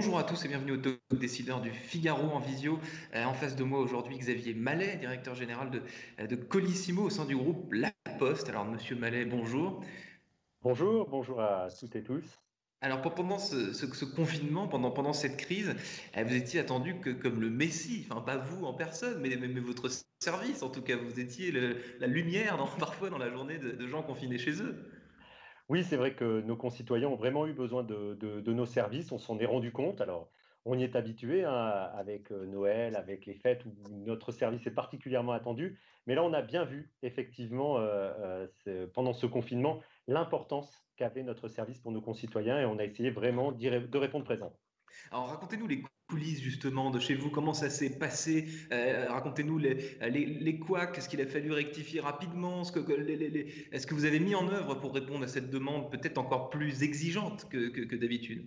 Bonjour à tous et bienvenue au Talk Décideur du Figaro en visio. Euh, en face de moi aujourd'hui, Xavier Mallet, directeur général de, euh, de Colissimo au sein du groupe La Poste. Alors, monsieur Mallet, bonjour. Bonjour, bonjour à toutes et tous. Alors pendant ce, confinement, pendant, pendant cette crise, euh, vous étiez attendu que comme le Messie, enfin pas vous en personne, mais, mais, votre service en tout cas, vous étiez la lumière dans, parfois dans la journée de gens confinés chez eux. Oui, c'est vrai que nos concitoyens ont vraiment eu besoin de, nos services. On s'en est rendu compte. Alors, on y est habitué hein, avec euh, Noël, avec les fêtes où notre service est particulièrement attendu. Mais là, on a bien vu, effectivement, euh, euh, pendant ce confinement, l'importance qu'avait notre service pour nos concitoyens et on a essayé vraiment de répondre présent. Alors racontez-nous les coulisses justement de chez vous, comment ça s'est passé, euh, racontez-nous les, les, les couacs, est-ce qu'il a fallu rectifier rapidement, est-ce que vous avez mis en œuvre pour répondre à cette demande peut-être encore plus exigeante que, que, d'habitude?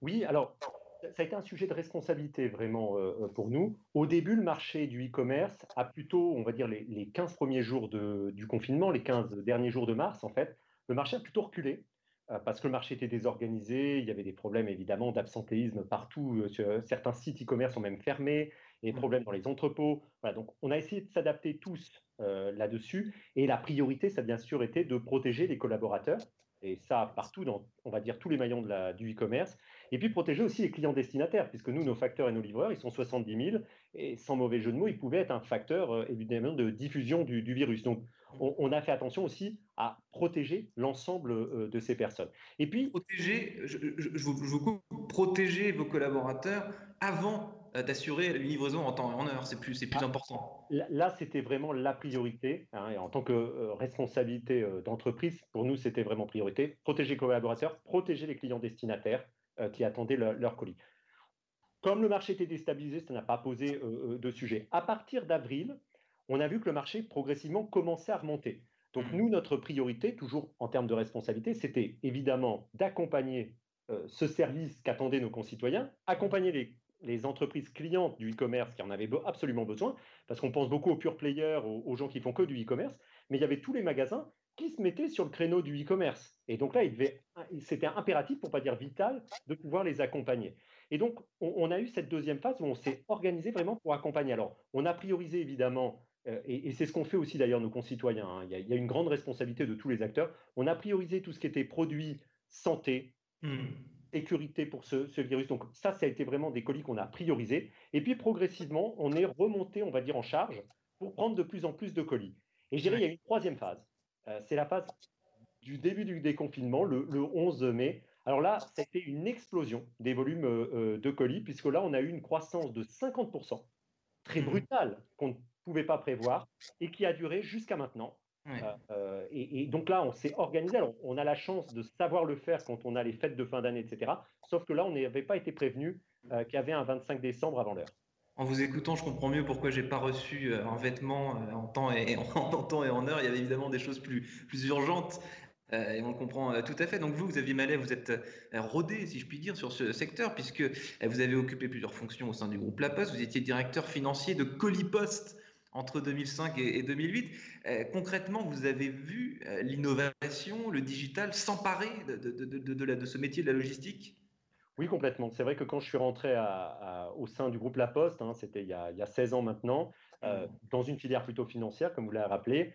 Oui, alors ça a été un sujet de responsabilité vraiment euh, euh, pour nous. Au début, le marché du e-commerce a plutôt, on va dire, les, les 15 premiers jours de, du confinement, les 15 derniers jours de mars en fait, le marché a plutôt reculé. Euh, parce que le marché était désorganisé, il y avait des problèmes évidemment d'absentéisme partout, euh, certains sites e-commerce sont même fermés, des mmh. problèmes dans les entrepôts. Voilà, donc on a essayé de s'adapter tous euh, là-dessus, et la priorité, ça a bien sûr été de protéger les collaborateurs, et ça partout dans, on va dire, tous les maillons de la, du e-commerce, et puis protéger aussi les clients destinataires, puisque nous, nos facteurs et nos livreurs, ils sont 70 000, et sans mauvais jeu de mots, ils pouvaient être un facteur évidemment de diffusion du, du virus. Donc on, a fait attention aussi à protéger l'ensemble euh, de ces personnes. Et puis protéger, je, vous, protéger vos collaborateurs avant euh, d'assurer une livraison en temps et en heure, c'est plus, plus ah, important. Là, c'était vraiment la priorité. Hein, et en tant que euh, responsabilité d'entreprise, pour nous, c'était vraiment priorité. Protéger les collaborateurs, protéger les clients destinataires qui attendaient leur colis. Comme le marché était déstabilisé, ça n'a pas posé de sujet. À partir d'avril, on a vu que le marché progressivement commençait à remonter. Donc mmh. nous, notre priorité, toujours en termes de responsabilité, c'était évidemment d'accompagner euh, ce service qu'attendaient nos concitoyens, accompagner les, entreprises clientes du e-commerce qui en avaient absolument besoin, parce qu'on pense beaucoup aux pure players, aux, gens qui font que du e-commerce, mais il y avait tous les magasins qui se mettaient sur le créneau du e-commerce. Et donc là, c'était impératif, pour pas dire vital, de pouvoir les accompagner. Et donc, on a eu cette deuxième phase où on s'est organisé vraiment pour accompagner. Alors, on a priorisé évidemment euh, et, c'est ce qu'ont fait aussi d'ailleurs nos concitoyens. Hein. Il, y a, une grande responsabilité de tous les acteurs. On a priorisé tout ce qui était produits santé, mmh. sécurité pour ce, virus. Donc ça, ça a été vraiment des colis qu'on a priorisés. Et puis progressivement, on est remonté, on va dire, en charge pour prendre de plus en plus de colis. Et je dirais, il y a une troisième phase. Euh, c'est la phase du début du déconfinement, le, 11 mai. Alors là, c'était une explosion des volumes euh, de colis, puisque là, on a eu une croissance de 50%, très mmh. brutale, qu'on pouvait pas prévoir et qui a duré jusqu'à maintenant. Euh, euh, et, donc là, on s'est organisé. Alors, on a la chance de savoir le faire quand on a les fêtes de fin d'année, etc. Sauf que là, on n'avait pas été prévenu euh, qu'il y avait un 25 décembre avant l'heure. En vous écoutant, je comprends mieux pourquoi j'ai pas reçu un vêtement en temps et en, temps et en heure. Il y avait évidemment des choses plus, plus urgentes euh, et on le comprend euh, tout à fait. Donc vous, Xavier Mallet, vous êtes euh, rodé, si je puis dire, sur ce secteur, puisque vous avez occupé plusieurs fonctions au sein du groupe La Poste. Vous étiez directeur financier de Colipost entre 2005 et 2008. concrètement, vous avez vu l'innovation, le digital s'emparer de, de, ce métier de la logistique? Oui, complètement. C'est vrai que quand je suis rentré au sein du groupe La Poste, hein, c'était il, il, y a 16 ans maintenant, mmh. dans une filière plutôt financière, comme vous l'avez rappelé,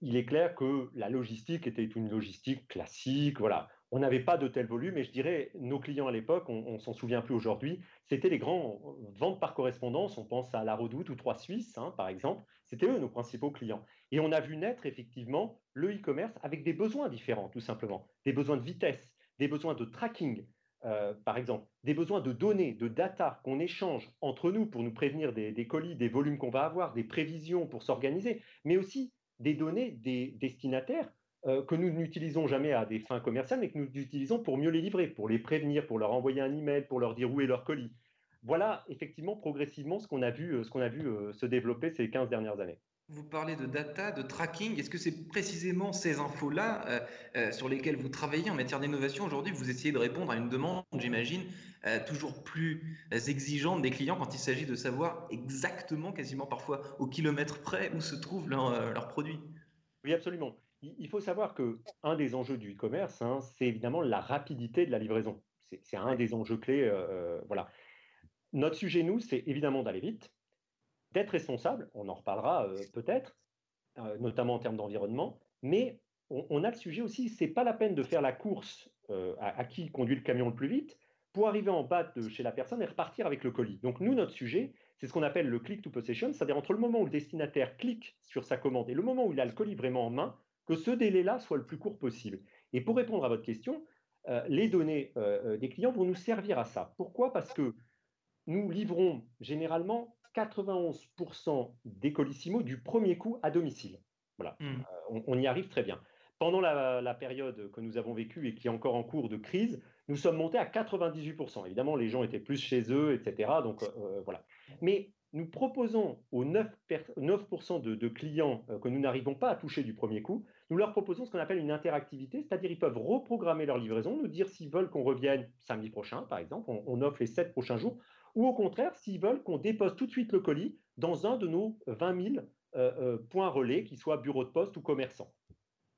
il est clair que la logistique était une logistique classique. Voilà, on n'avait pas de tel volume, et je dirais, nos clients à l'époque, on, ne s'en souvient plus aujourd'hui, c'était les grands ventes par correspondance. On pense à La Redoute ou Trois Suisses, hein, par exemple. C'était eux nos principaux clients. Et on a vu naître effectivement le e-commerce avec des besoins différents, tout simplement. Des besoins de vitesse, des besoins de tracking, euh, par exemple, des besoins de données, de data qu'on échange entre nous pour nous prévenir des colis, des volumes qu'on va avoir, des prévisions pour s'organiser, mais aussi des données des destinataires euh, que nous n'utilisons jamais à des fins commerciales, mais que nous utilisons pour mieux les livrer, pour les prévenir, pour leur envoyer un email, pour leur dire où est leur colis. Voilà effectivement progressivement ce qu'on a vu, euh, ce qu'on a vu euh, se développer ces 15 dernières années. Vous parlez de data, de tracking. Est-ce que c'est précisément ces infos-là sur lesquelles vous travaillez en matière d'innovation aujourd'hui Vous essayez de répondre à une demande, j'imagine, toujours plus exigeante des clients quand il s'agit de savoir exactement, quasiment parfois au kilomètre près, où se trouvent leurs produits. Oui, absolument. Il faut savoir que un des enjeux du e-commerce, hein, c'est évidemment la rapidité de la livraison. C'est un des enjeux clés. voilà. Notre sujet, nous, c'est évidemment d'aller vite, d'être responsable, on en reparlera peut-être, notamment en termes d'environnement, mais on, a le sujet aussi, c'est pas la peine de faire la course à, qui conduit le camion le plus vite pour arriver en bas de chez la personne et repartir avec le colis. Donc nous, notre sujet, c'est ce qu'on appelle le click to possession, c'est-à-dire entre le moment où le destinataire clique sur sa commande et le moment où il a le colis vraiment en main, que ce délai-là soit le plus court possible. Et pour répondre à votre question, euh, les données euh, euh, des clients vont nous servir à ça. Pourquoi? Parce que nous livrons généralement 91% des colissimo du premier coup à domicile. Voilà, hmm. on, y arrive très bien. Pendant la, période que nous avons vécue et qui est encore en cours de crise, nous sommes montés à 98%. Évidemment, les gens étaient plus chez eux, etc. Donc voilà. Mais nous proposons aux 9%, 9 de, clients que nous n'arrivons pas à toucher du premier coup, nous leur proposons ce qu'on appelle une interactivité, c'est-à-dire ils peuvent reprogrammer leur livraison, nous dire s'ils veulent qu'on revienne samedi prochain, par exemple, on, offre les 7 prochains jours, ou au contraire, s'ils veulent qu'on dépose tout de suite le colis dans un de nos 20 000 euh, euh, points relais, qu'ils soient bureaux de poste ou commerçants.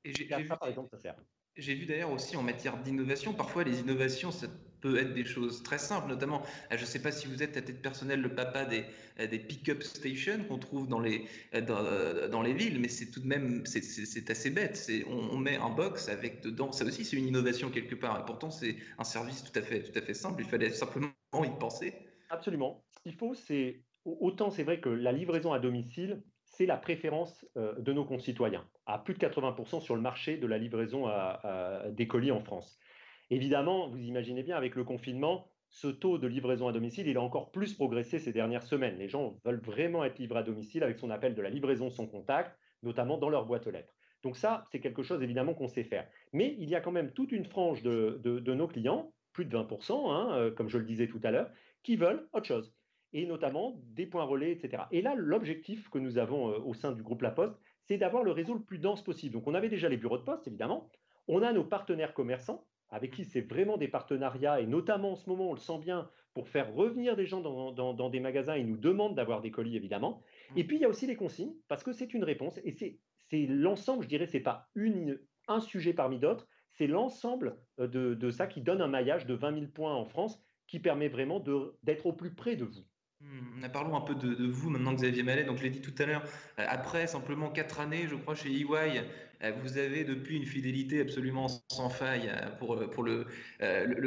Et j'ai, ça, par exemple, ça sert. J'ai vu d'ailleurs aussi en matière d'innovation, parfois les innovations, ça peut être des choses très simples, notamment, euh, je ne sais pas si vous êtes à tête personnelle le papa des, euh, des pick-up stations qu'on trouve dans les, euh, dans, les villes, mais c'est tout de même, c'est assez bête. C'est, on, met un box avec dedans, ça aussi c'est une innovation quelque part, et pourtant c'est un service tout à fait, tout à fait simple, il fallait simplement y penser. Absolument. Ce qu'il faut, c'est, autant c'est vrai que la livraison à domicile, c'est la préférence de nos concitoyens, à plus de 80% sur le marché de la livraison à, des colis en France. Évidemment, vous imaginez bien, avec le confinement, ce taux de livraison à domicile, il a encore plus progressé ces dernières semaines. Les gens veulent vraiment être livrés à domicile avec ce qu'on appelle de la livraison sans contact, notamment dans leur boîte aux lettres. Donc ça, c'est quelque chose évidemment qu'on sait faire. Mais il y a quand même toute une frange de, nos clients, plus de 20%, hein, euh, comme je le disais tout à l'heure, qui veulent autre chose et notamment des points relais, etc. Et là, l'objectif que nous avons euh, au sein du groupe La Poste, c'est d'avoir le réseau le plus dense possible. Donc, on avait déjà les bureaux de poste, évidemment. On a nos partenaires commerçants, avec qui c'est vraiment des partenariats, et notamment en ce moment, on le sent bien, pour faire revenir des gens dans, des magasins, ils nous demandent d'avoir des colis, évidemment. Mmh. Et puis, il y a aussi les consignes, parce que c'est une réponse, et c'est l'ensemble, je dirais, c'est pas une, un sujet parmi d'autres, c'est l'ensemble euh, de, de, ça qui donne un maillage de 20 000 points en France, qui permet vraiment d'être au plus près de vous. Hmm, parlons un peu de, vous maintenant, Xavier Mallet. Donc, je l'ai dit tout à l'heure, euh, après simplement quatre années, je crois, chez EY, vous avez depuis une fidélité absolument sans faille euh, pour, pour le,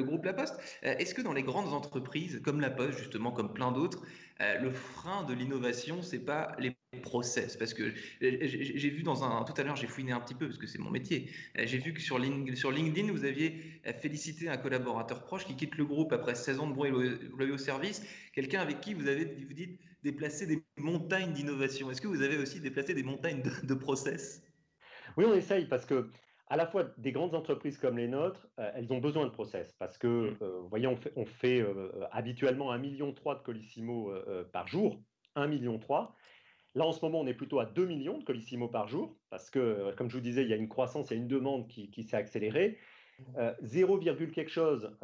groupe La Poste. Est-ce que dans les grandes entreprises, comme La Poste, justement, comme plein d'autres, le frein de l'innovation, c'est pas les process? Parce que j'ai vu dans un. Tout à l'heure, j'ai fouiné un petit peu, parce que c'est mon métier. J'ai vu que sur, LinkedIn, vous aviez félicité un collaborateur proche qui quitte le groupe après 16 ans de bon au service. Quelqu'un avec qui vous avez, vous dites, déplacé des montagnes d'innovation. Est-ce que vous avez aussi déplacé des montagnes de, process? Oui, on essaye, parce que à la fois des grandes entreprises comme les nôtres, euh, elles ont besoin de process parce que, mm. euh, vous voyez, on fait, on fait euh, habituellement 1,3 million de colissimo par jour, 1,3 million. Là, en ce moment, on est plutôt à 2 millions de colissimo par jour, parce que, comme je vous disais, il y a une croissance, il y a une demande qui, s'est accélérée. 0, euh, quelque chose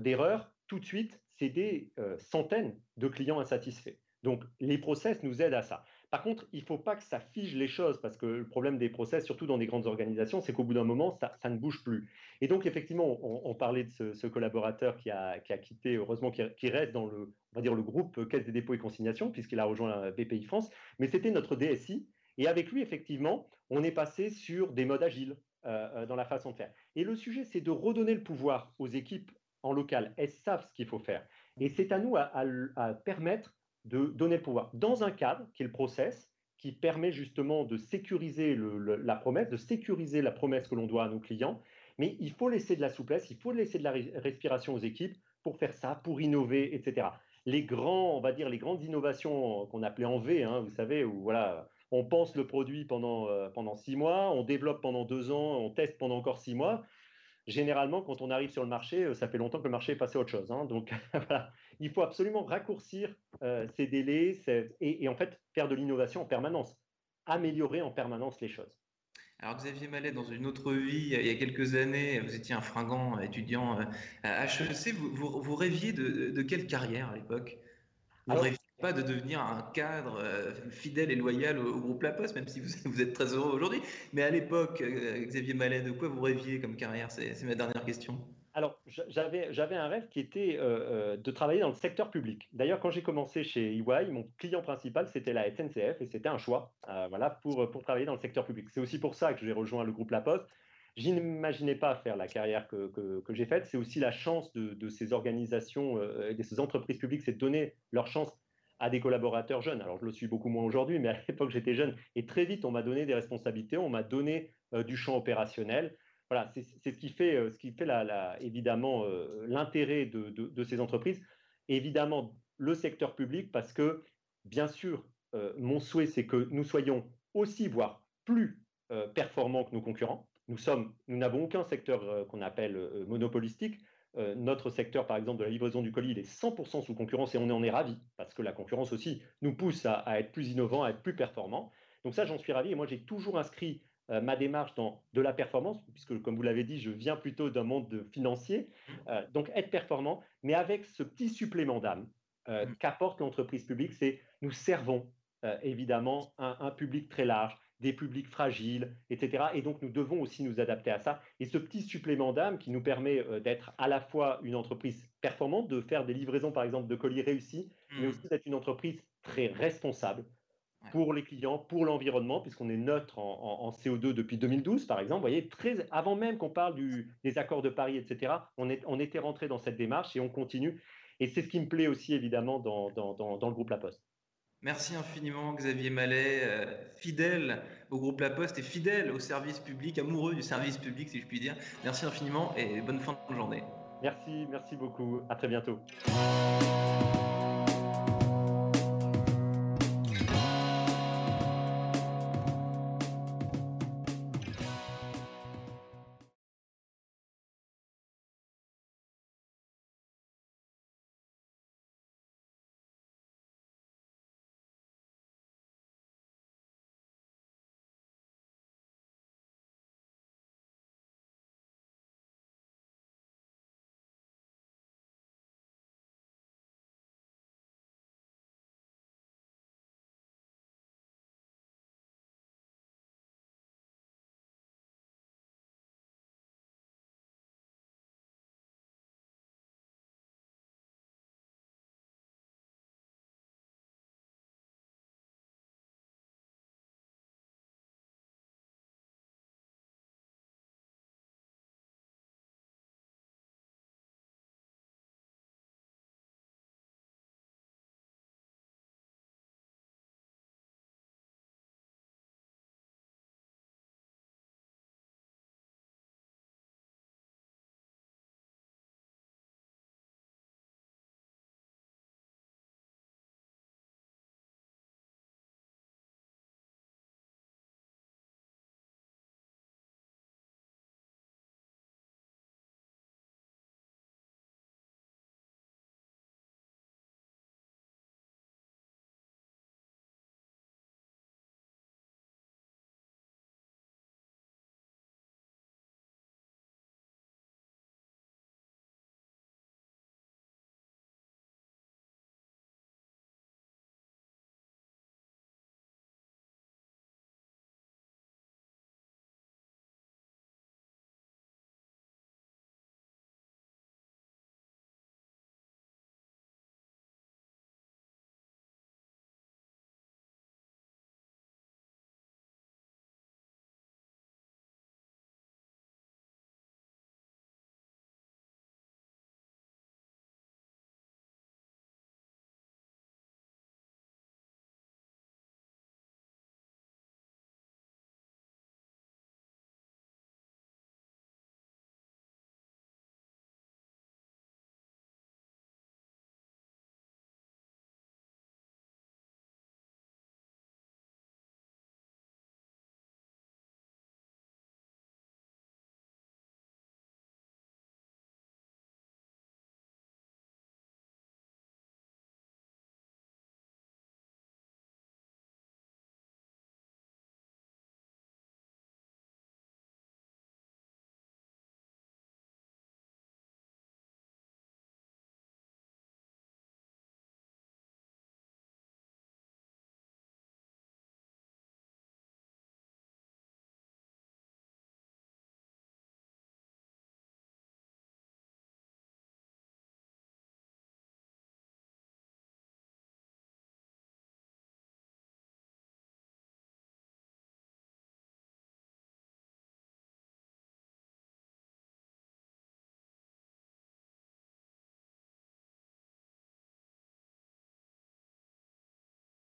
d'erreur, tout de suite, c'est des centaines de clients insatisfaits. Donc, les process nous aident à ça. Par contre, il ne faut pas que ça fige les choses, parce que le problème des process, surtout dans des grandes organisations, c'est qu'au bout d'un moment, ça, ne bouge plus. Et donc, effectivement, on, parlait de ce, collaborateur qui a, quitté, heureusement, qui, reste dans le, on va dire, le groupe Caisse des dépôts et consignations, puisqu'il a rejoint BPI France, mais c'était notre DSI. Et avec lui, effectivement, on est passé sur des modes agiles euh, euh, dans la façon de faire. Et le sujet, c'est de redonner le pouvoir aux équipes en local. Elles savent ce qu'il faut faire. Et c'est à nous à, à permettre de donner le pouvoir dans un cadre qui est le process, qui permet justement de sécuriser la promesse, de sécuriser la promesse que l'on doit à nos clients. Mais il faut laisser de la souplesse, il faut laisser de la respiration aux équipes pour faire ça, pour innover, etc. Les grands, on va dire, les grandes innovations qu'on appelait en V, hein, vous savez, où voilà, on pense le produit pendant, euh, pendant six mois, on développe pendant deux ans, on teste pendant encore six mois généralement, quand on arrive sur le marché, euh, ça fait longtemps que le marché est passé à autre chose. Hein. Donc, voilà, il faut absolument raccourcir euh, ces délais et, en fait faire de l'innovation en permanence, améliorer en permanence les choses. Alors Xavier Mallet, dans une autre vie, il y a quelques années, vous étiez un fringant étudiant euh, à HEC. Vous, rêviez de, quelle carrière à l'époque? Pas de devenir un cadre euh, fidèle et loyal au, groupe La Poste, même si vous, vous êtes très heureux aujourd'hui. Mais à l'époque, euh, Xavier Mallet, de quoi vous rêviez comme carrière? C'est ma dernière question. Alors, j'avais un rêve qui était euh, euh, de travailler dans le secteur public. D'ailleurs, quand j'ai commencé chez EY, mon client principal, c'était la SNCF et c'était un choix euh, voilà, pour, travailler dans le secteur public. C'est aussi pour ça que j'ai rejoint le groupe La Poste. Je n'imaginais pas faire la carrière que, j'ai faite. C'est aussi la chance de, ces organisations et de ces entreprises publiques, c'est de donner leur chance à des collaborateurs jeunes. Alors, je le suis beaucoup moins aujourd'hui, mais à l'époque, j'étais jeune. Et très vite, on m'a donné des responsabilités, on m'a donné du champ opérationnel voilà, c'est ce qui fait, euh, ce qui fait évidemment euh, l'intérêt de, ces entreprises. évidemment, le secteur public, parce que, bien sûr, euh, mon souhait, c'est que nous soyons aussi, voire plus performants que nos concurrents. Nous sommes, nous n'avons aucun secteur qu'on appelle monopolistique. notre secteur, par exemple, de la livraison du colis, il est 100% sous concurrence et on en est ravi parce que la concurrence aussi nous pousse à, à être plus innovants, à être plus performants. Donc ça, j'en suis ravi. Et moi, j'ai toujours inscrit euh, ma démarche dans de la performance, puisque comme vous l'avez dit, je viens plutôt d'un monde financier, euh, donc être performant, mais avec ce petit supplément d'âme euh, mm. qu'apporte l'entreprise publique, c'est nous servons évidemment un, un, public très large, des publics fragiles, etc. Et donc nous devons aussi nous adapter à ça. Et ce petit supplément d'âme qui nous permet d'être à la fois une entreprise performante, de faire des livraisons par exemple de colis réussis, mais mm. aussi d'être une entreprise très responsable, pour les clients, pour l'environnement, puisqu'on est neutre en, CO2 depuis 2012, par exemple. Vous voyez, très, avant même qu'on parle des accords de Paris, etc., on, est, on était rentré dans cette démarche et on continue. Et c'est ce qui me plaît aussi, évidemment, dans, dans, le groupe La Poste. Merci infiniment, Xavier Mallet, euh, fidèle au groupe La Poste et fidèle au service public, amoureux du service public, si je puis dire. Merci infiniment et bonne fin de journée. Merci, merci beaucoup. À très bientôt.